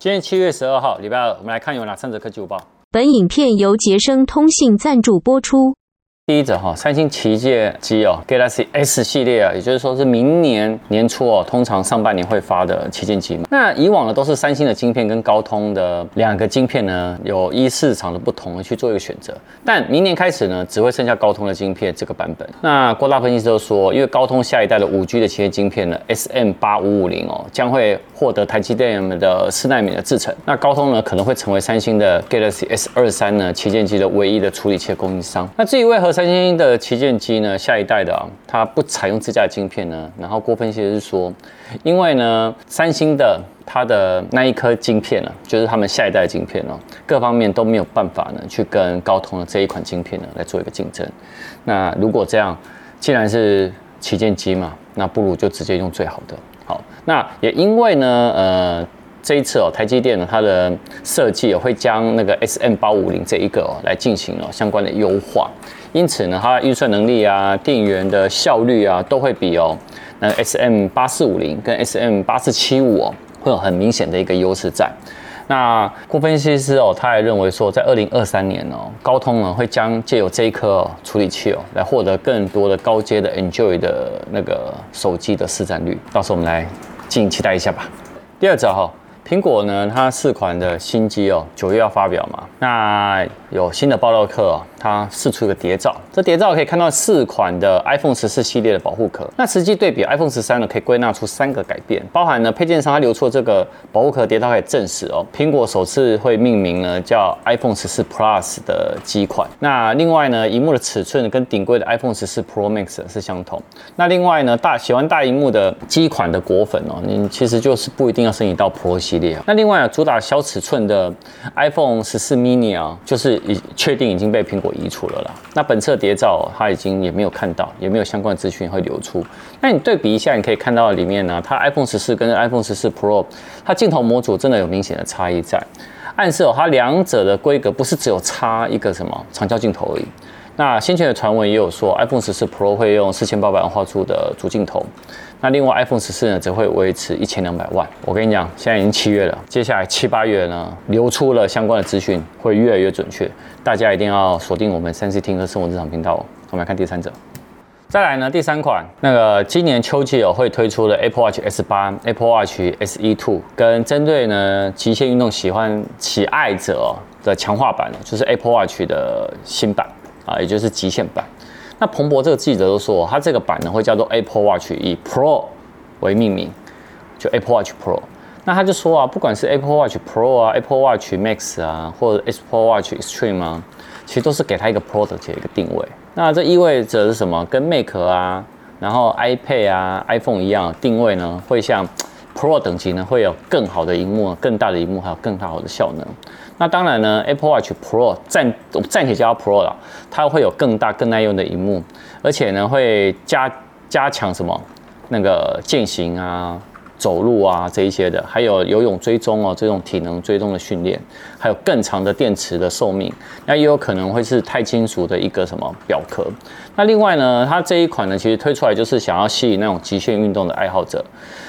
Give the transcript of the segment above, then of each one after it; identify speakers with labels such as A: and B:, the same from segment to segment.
A: 今天七月十二号，礼拜二，我们来看有哪三则科技午报。
B: 本影片由杰生通信赞助播出。
A: 第一则哈，三星旗舰机哦，Galaxy S 系列啊，也就是说是明年年初哦，通常上半年会发的旗舰机嘛。那以往呢都是三星的晶片跟高通的两个晶片呢，有依市场的不同去做一个选择。但明年开始呢，只会剩下高通的晶片这个版本。那郭大分析师都说，因为高通下一代的五 G 的旗舰晶片呢，SM 八五五零哦，将会获得台积电的四纳米的制程。那高通呢可能会成为三星的 Galaxy S 二三呢旗舰机的唯一的处理器供应商。那至于为何三星的旗舰机呢，下一代的啊，它不采用自家的晶片呢？然后郭分析是说，因为呢，三星的它的那一颗晶片呢，就是他们下一代的晶片哦，各方面都没有办法呢，去跟高通的这一款晶片呢来做一个竞争。那如果这样，既然是旗舰机嘛，那不如就直接用最好的。好，那也因为呢，呃。这一次哦，台积电呢，它的设计会将那个 SM 八五零这一个哦来进行了相关的优化，因此呢，它的运算能力啊、电源的效率啊，都会比哦那 SM 八四五零跟 SM 八四七五哦会有很明显的一个优势在。那郭分析师哦，他还认为说，在二零二三年哦，高通呢会将借由这一颗处理器哦，来获得更多的高阶的 Enjoy 的那个手机的市占率，到时候我们来敬请期待一下吧。第二则哈。苹果呢，它四款的新机哦，九月要发表嘛。那有新的爆料客哦，它释出一个谍照。这谍照可以看到四款的 iPhone 十四系列的保护壳。那实际对比 iPhone 十三呢，可以归纳出三个改变，包含呢配件商它流出的这个保护壳谍照可以证实哦，苹果首次会命名呢叫 iPhone 十四 Plus 的机款。那另外呢，荧幕的尺寸跟顶规的 iPhone 十四 Pro Max 是相同。那另外呢，大喜欢大荧幕的机款的果粉哦，你其实就是不一定要升级到 Pro 系。那另外啊，主打小尺寸的 iPhone 十四 mini 啊，就是已确定已经被苹果移除了啦。那本次谍照它已经也没有看到，也没有相关资讯会流出。那你对比一下，你可以看到里面呢，它 iPhone 十四跟 iPhone 十四 Pro，它镜头模组真的有明显的差异在，暗示哦，它两者的规格不是只有差一个什么长焦镜头而已。那先前的传闻也有说，iPhone 十四 Pro 会用四千八百万画素的主镜头，那另外 iPhone 十四呢，则会维持一千两百万。我跟你讲，现在已经七月了，接下来七八月呢，流出了相关的资讯会越来越准确，大家一定要锁定我们三 C 听和生活日常频道哦。我们来看第三者，再来呢，第三款那个今年秋季哦会推出的 Apple Watch S 八、Apple Watch SE Two，跟针对呢极限运动喜欢喜爱者的强化版，就是 Apple Watch 的新版。啊，也就是极限版。那彭博这个记者都说，他这个版呢会叫做 Apple Watch 以 Pro 为命名，就 Apple Watch Pro。那他就说啊，不管是 Apple Watch Pro 啊、Apple Watch Max 啊，或者 Apple Watch Extreme 啊，其实都是给他一个 Pro 的一个定位。那这意味着是什么？跟 Mac 啊，然后 iPad 啊、iPhone 一样，定位呢会像 Pro 等级呢会有更好的荧幕、更大的荧幕，还有更大好的效能。那当然呢，Apple Watch Pro 暂暂且叫 Pro 了，它会有更大、更耐用的荧幕，而且呢会加加强什么那个健行啊、走路啊这一些的，还有游泳追踪哦，这种体能追踪的训练，还有更长的电池的寿命。那也有可能会是钛金属的一个什么表壳。那另外呢，它这一款呢其实推出来就是想要吸引那种极限运动的爱好者。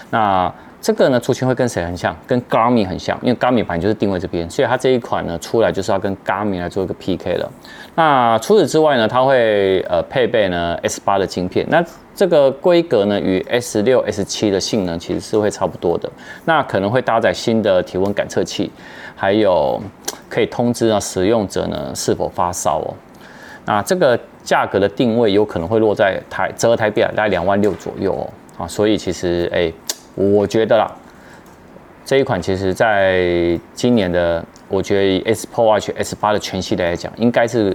A: 那这个呢，族群会跟谁很像？跟 Garmin 很像，因为 Garmin 版就是定位这边，所以它这一款呢出来就是要跟 Garmin 来做一个 PK 了。那除此之外呢，它会呃配备呢 S 八的晶片，那这个规格呢与 S 六、S 七的性能其实是会差不多的。那可能会搭载新的体温感测器，还有可以通知啊使用者呢是否发烧哦。那这个价格的定位有可能会落在台折合台币啊大概两万六左右哦。啊，所以其实哎。我觉得啦，这一款其实在今年的，我觉得以 Apple Watch S 八的全系列来讲，应该是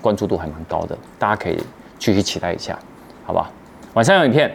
A: 关注度还蛮高的，大家可以继续期待一下，好吧？晚上有影片。